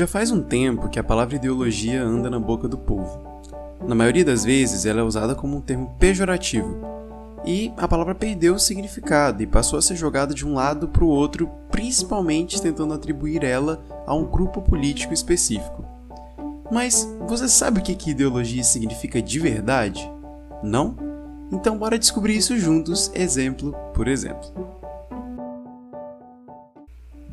Já faz um tempo que a palavra ideologia anda na boca do povo. Na maioria das vezes, ela é usada como um termo pejorativo, e a palavra perdeu o significado e passou a ser jogada de um lado para o outro, principalmente tentando atribuir ela a um grupo político específico. Mas você sabe o que, ideologia significa de verdade? Não? Então bora descobrir isso juntos, exemplo por exemplo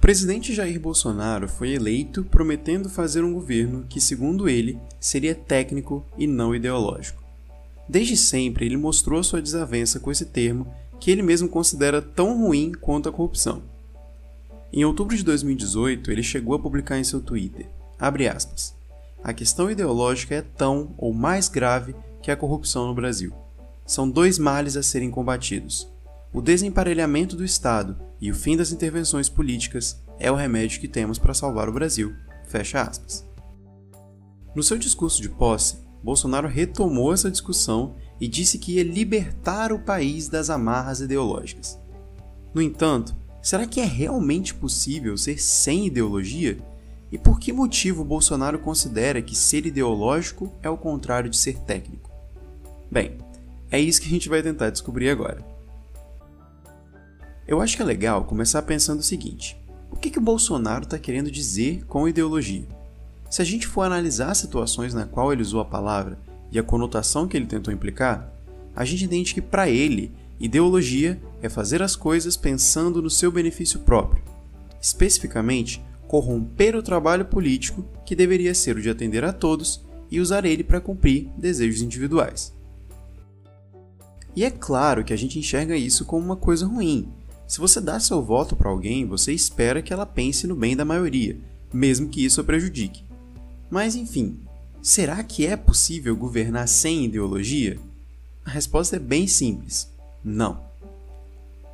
presidente Jair Bolsonaro foi eleito prometendo fazer um governo que, segundo ele, seria técnico e não ideológico. Desde sempre, ele mostrou sua desavença com esse termo, que ele mesmo considera tão ruim quanto a corrupção. Em outubro de 2018, ele chegou a publicar em seu Twitter, aspas, a questão ideológica é tão ou mais grave que a corrupção no Brasil. São dois males a serem combatidos, o desemparelhamento do Estado e o fim das intervenções políticas é o remédio que temos para salvar o Brasil. Fecha aspas. No seu discurso de posse, Bolsonaro retomou essa discussão e disse que ia libertar o país das amarras ideológicas. No entanto, será que é realmente possível ser sem ideologia? E por que motivo Bolsonaro considera que ser ideológico é o contrário de ser técnico? Bem, é isso que a gente vai tentar descobrir agora. Eu acho que é legal começar pensando o seguinte: o que, que o Bolsonaro está querendo dizer com ideologia? Se a gente for analisar as situações na qual ele usou a palavra e a conotação que ele tentou implicar, a gente entende que para ele, ideologia é fazer as coisas pensando no seu benefício próprio. Especificamente, corromper o trabalho político que deveria ser o de atender a todos e usar ele para cumprir desejos individuais. E é claro que a gente enxerga isso como uma coisa ruim, se você dá seu voto para alguém, você espera que ela pense no bem da maioria, mesmo que isso a prejudique. Mas enfim, será que é possível governar sem ideologia? A resposta é bem simples: não.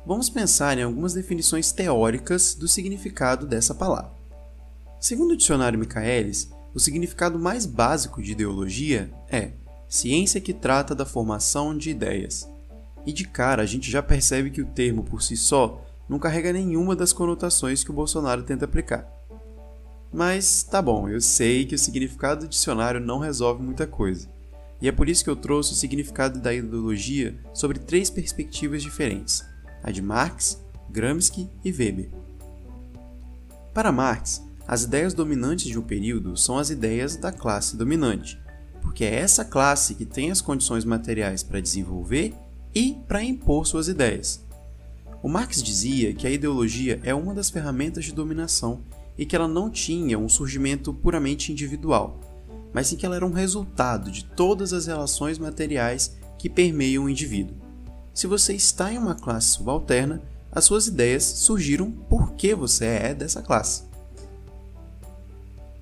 Vamos pensar em algumas definições teóricas do significado dessa palavra. Segundo o dicionário Michaelis, o significado mais básico de ideologia é ciência que trata da formação de ideias. E de cara a gente já percebe que o termo por si só não carrega nenhuma das conotações que o Bolsonaro tenta aplicar. Mas tá bom, eu sei que o significado do dicionário não resolve muita coisa. E é por isso que eu trouxe o significado da ideologia sobre três perspectivas diferentes: a de Marx, Gramsci e Weber. Para Marx, as ideias dominantes de um período são as ideias da classe dominante, porque é essa classe que tem as condições materiais para desenvolver e para impor suas ideias. O Marx dizia que a ideologia é uma das ferramentas de dominação e que ela não tinha um surgimento puramente individual, mas sim que ela era um resultado de todas as relações materiais que permeiam o indivíduo. Se você está em uma classe subalterna, as suas ideias surgiram porque você é dessa classe.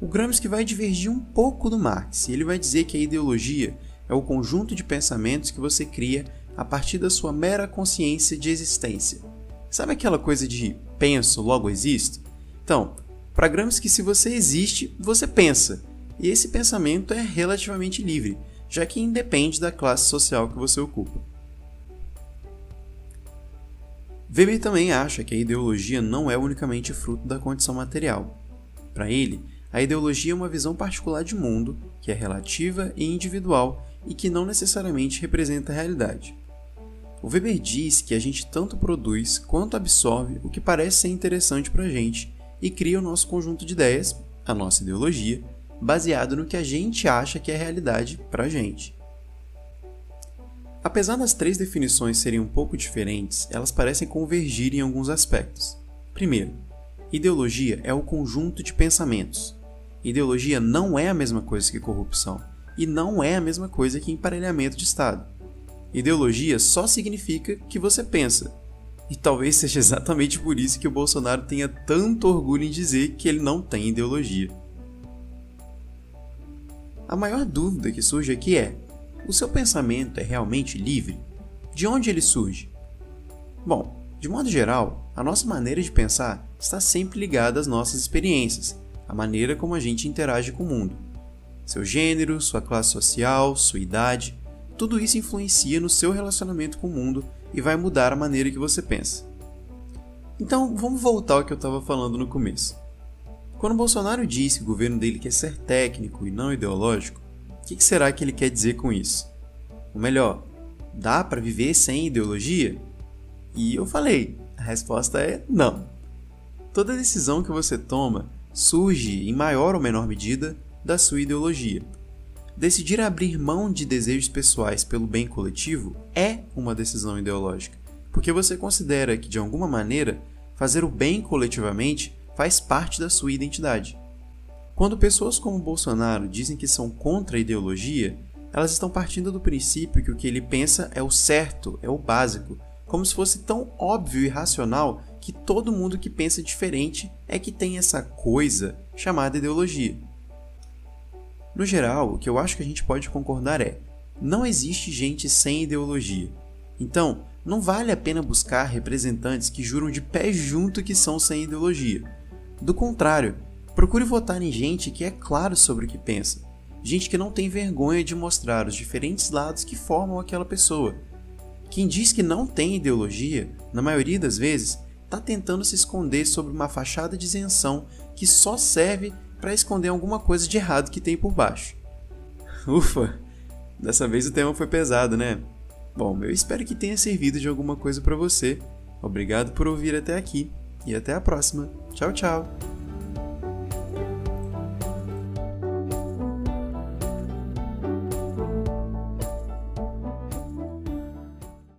O Gramsci vai divergir um pouco do Marx ele vai dizer que a ideologia é o conjunto de pensamentos que você cria a partir da sua mera consciência de existência. Sabe aquela coisa de penso, logo existo? Então, para Gramsci, se você existe, você pensa. E esse pensamento é relativamente livre, já que independe da classe social que você ocupa. Weber também acha que a ideologia não é unicamente fruto da condição material. Para ele, a ideologia é uma visão particular de mundo que é relativa e individual e que não necessariamente representa a realidade. O Weber diz que a gente tanto produz quanto absorve o que parece ser interessante para a gente e cria o nosso conjunto de ideias, a nossa ideologia, baseado no que a gente acha que é realidade para a gente. Apesar das três definições serem um pouco diferentes, elas parecem convergir em alguns aspectos. Primeiro, ideologia é o conjunto de pensamentos. Ideologia não é a mesma coisa que corrupção, e não é a mesma coisa que emparelhamento de Estado. Ideologia só significa que você pensa. E talvez seja exatamente por isso que o Bolsonaro tenha tanto orgulho em dizer que ele não tem ideologia. A maior dúvida que surge aqui é: o seu pensamento é realmente livre? De onde ele surge? Bom, de modo geral, a nossa maneira de pensar está sempre ligada às nossas experiências, à maneira como a gente interage com o mundo. Seu gênero, sua classe social, sua idade, tudo isso influencia no seu relacionamento com o mundo e vai mudar a maneira que você pensa. Então, vamos voltar ao que eu estava falando no começo. Quando Bolsonaro diz que o governo dele quer ser técnico e não ideológico, o que será que ele quer dizer com isso? Ou melhor, dá para viver sem ideologia? E eu falei, a resposta é não. Toda decisão que você toma surge, em maior ou menor medida, da sua ideologia. Decidir abrir mão de desejos pessoais pelo bem coletivo é uma decisão ideológica, porque você considera que, de alguma maneira, fazer o bem coletivamente faz parte da sua identidade. Quando pessoas como Bolsonaro dizem que são contra a ideologia, elas estão partindo do princípio que o que ele pensa é o certo, é o básico, como se fosse tão óbvio e racional que todo mundo que pensa diferente é que tem essa coisa chamada ideologia. No geral, o que eu acho que a gente pode concordar é: não existe gente sem ideologia. Então, não vale a pena buscar representantes que juram de pé junto que são sem ideologia. Do contrário, procure votar em gente que é claro sobre o que pensa, gente que não tem vergonha de mostrar os diferentes lados que formam aquela pessoa. Quem diz que não tem ideologia, na maioria das vezes, está tentando se esconder sob uma fachada de isenção que só serve para esconder alguma coisa de errado que tem por baixo. Ufa, dessa vez o tema foi pesado, né? Bom, eu espero que tenha servido de alguma coisa para você. Obrigado por ouvir até aqui e até a próxima. Tchau, tchau!